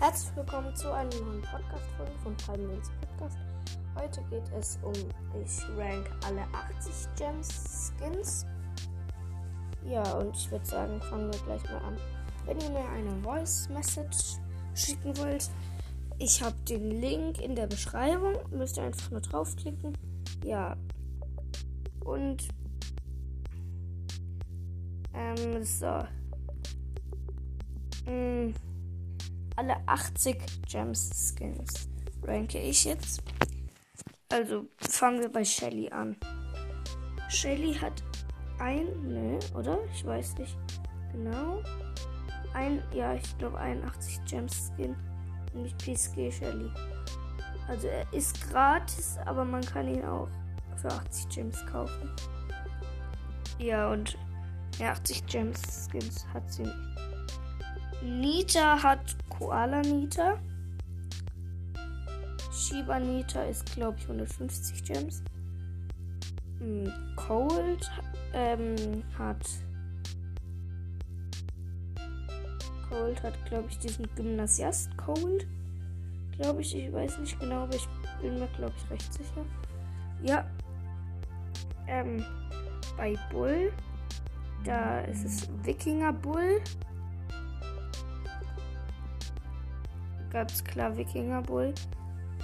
Herzlich willkommen zu einer neuen Podcast-Folge von Minutes Podcast. Heute geht es um, ich rank alle 80 Gems Skins. Ja, und ich würde sagen, fangen wir gleich mal an. Wenn ihr mir eine Voice Message schicken wollt, ich habe den Link in der Beschreibung. Müsst ihr einfach nur draufklicken. Ja. Und ähm, so. Mm, alle 80 Gems Skins ranke ich jetzt. Also fangen wir bei Shelly an. Shelly hat ein, ne, oder? Ich weiß nicht genau. Ein, ja, ich glaube 81 Gems Skin. Nämlich PSG Shelly. Also er ist gratis, aber man kann ihn auch für 80 Gems kaufen. Ja, und ja, 80 Gems Skins hat sie nicht. Nita hat Koala Nita. Shiba Nita ist, glaube ich, 150 Gems. Hm, Cold ähm, hat. Cold hat, glaube ich, diesen Gymnasiast Cold. Glaube ich, ich weiß nicht genau, aber ich bin mir, glaube ich, recht sicher. Ja. Ähm, bei Bull, da ist es Wikinger Bull. Ganz klar Wikinger Bull.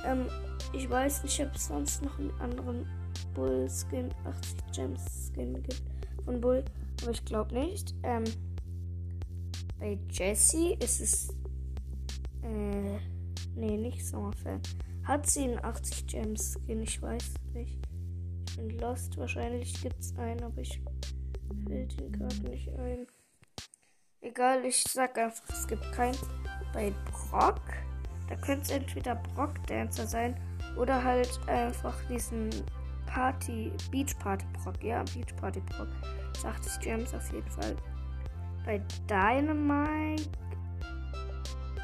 Ähm, ich weiß nicht, ob es sonst noch einen anderen Bull Skin, 80 Gems Skin gibt von Bull, aber ich glaube nicht. Ähm, bei Jessie ist es. Äh, nee, nicht Sommerfan. Hat sie einen 80 Gems Skin? Ich weiß nicht. Ich bin lost. Wahrscheinlich gibt es einen, aber ich fällt ihn gerade nicht ein. Egal, ich sag einfach, es gibt keinen. Bei Brock, da könnte es entweder Brock Dancer sein oder halt einfach diesen Party, Beach Party Brock. Ja, Beach Party Brock. 80 Gems auf jeden Fall. Bei Dynamite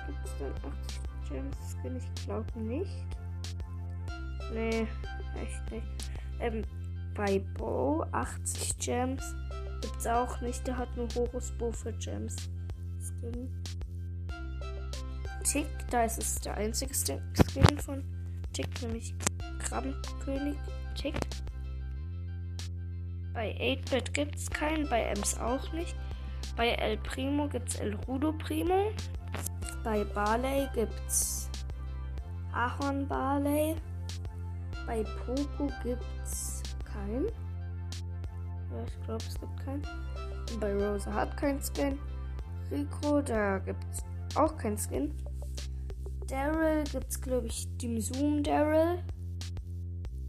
gibt es dann 80 Gems Skin? Ich glaube nicht. Nee, echt nicht. Ähm, bei Bo 80 Gems gibt es auch nicht. Der hat nur Horus Bo für Gems Skin. Tick, da ist es der einzige Skin von Tick, nämlich Krabbenkönig Tick. Bei 8-Bit gibt es keinen, bei Ems auch nicht. Bei El Primo gibt es El Rudo Primo. Bei Barley gibt es Ahorn Barley. Bei Poco gibt es keinen. Ja, ich glaube, es gibt keinen. Und bei Rosa hat kein Skin. Rico, da gibt es auch kein Skin. Daryl gibt es, glaube ich, dem Zoom Daryl.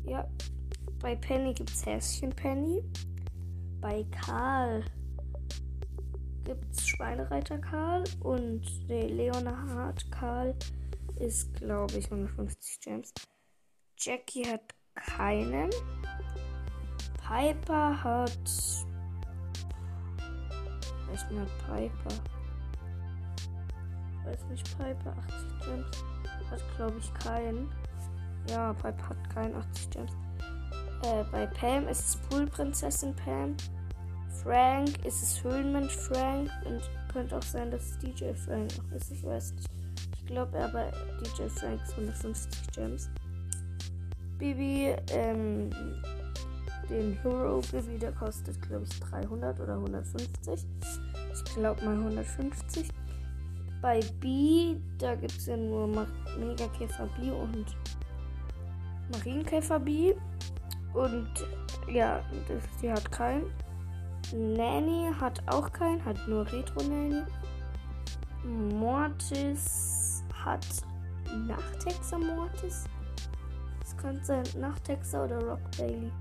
Ja. Bei Penny gibt es Häschen Penny. Bei Karl gibt es Schweinereiter Karl. Und der Leonhard Karl ist, glaube ich, 150 Gems. Jackie hat keinen. Piper hat. Welchen hat Piper? Weiß nicht, Piper 80 Gems. Hat glaube ich keinen. Ja, Piper hat keinen 80 Gems. Äh, bei Pam ist es Poolprinzessin Pam. Frank ist es Höhlenmensch Frank. Und könnte auch sein, dass es DJ Frank noch ist. Ich weiß nicht. Ich glaube aber DJ Frank ist 150 Gems. Bibi, ähm, den Hero Bibi, der kostet glaube ich 300 oder 150. Ich glaube mal 150. Bei B, da gibt es ja nur Megakäfer B und Marienkäfer B. Und ja, das, die hat keinen. Nanny hat auch keinen, hat nur Retro Nanny. Mortis hat Nachthexer Mortis. Das könnte sein Nachthexer oder Rock Bailey.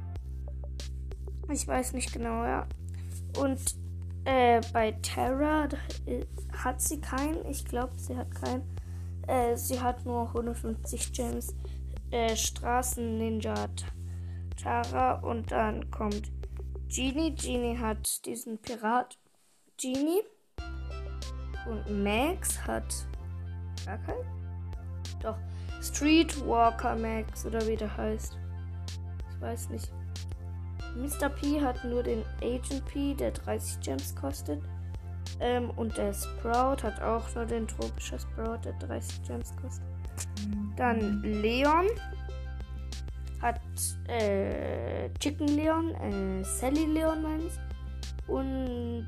Ich weiß nicht genau, ja. Und äh, bei Terra hat sie keinen. Ich glaube, sie hat keinen. Äh, sie hat nur 150 Gems. Äh, Straßen Ninja Tara. Und dann kommt Genie. Genie hat diesen Pirat Genie. Und Max hat gar keinen. Doch. Streetwalker Max oder wie der heißt. Ich weiß nicht. Mr. P hat nur den Agent P, der 30 Gems kostet. Ähm, und der Sprout hat auch nur den tropischen Sprout, der 30 Gems kostet. Dann Leon hat äh, Chicken Leon, äh, Sally Leon meine ich. Und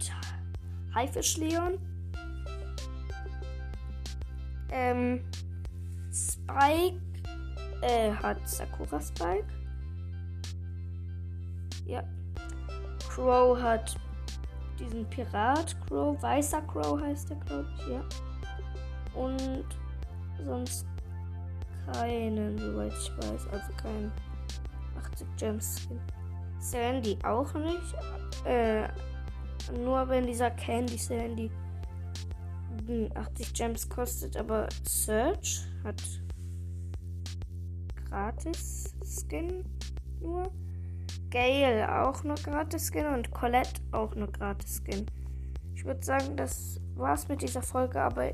Haifisch Leon. Ähm, Spike äh, hat Sakura Spike. Ja. Crow hat diesen Pirat Crow. Weißer Crow heißt der, glaube ich, ja. Und sonst keinen, soweit ich weiß. Also kein 80 Gems Skin. Sandy auch nicht. Äh, nur wenn dieser Candy Sandy 80 Gems kostet, aber Search hat gratis Skin nur. Gale auch nur gratis Skin und Colette auch nur gratis Skin. Ich würde sagen, das war's mit dieser Folge, aber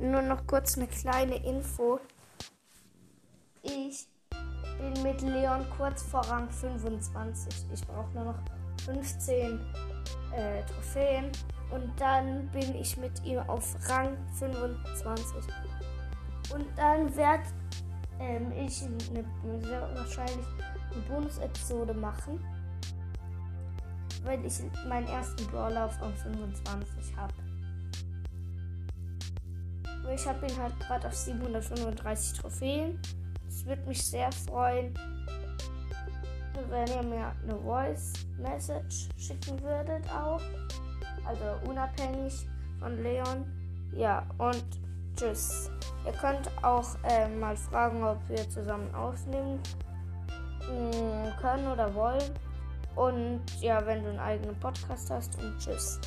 nur noch kurz eine kleine Info. Ich bin mit Leon kurz vor Rang 25. Ich brauche nur noch 15 äh, Trophäen und dann bin ich mit ihm auf Rang 25. Und dann werde ähm, ich eine, wahrscheinlich eine Bonus-Episode machen, weil ich meinen ersten Brawler auf Rang 25 habe. Ich habe ihn halt gerade auf 735 Trophäen. Es würde mich sehr freuen, wenn ihr mir eine Voice Message schicken würdet auch. Also unabhängig von Leon. Ja, und tschüss. Ihr könnt auch äh, mal fragen, ob wir zusammen aufnehmen machen können oder wollen. Und ja, wenn du einen eigenen Podcast hast und tschüss.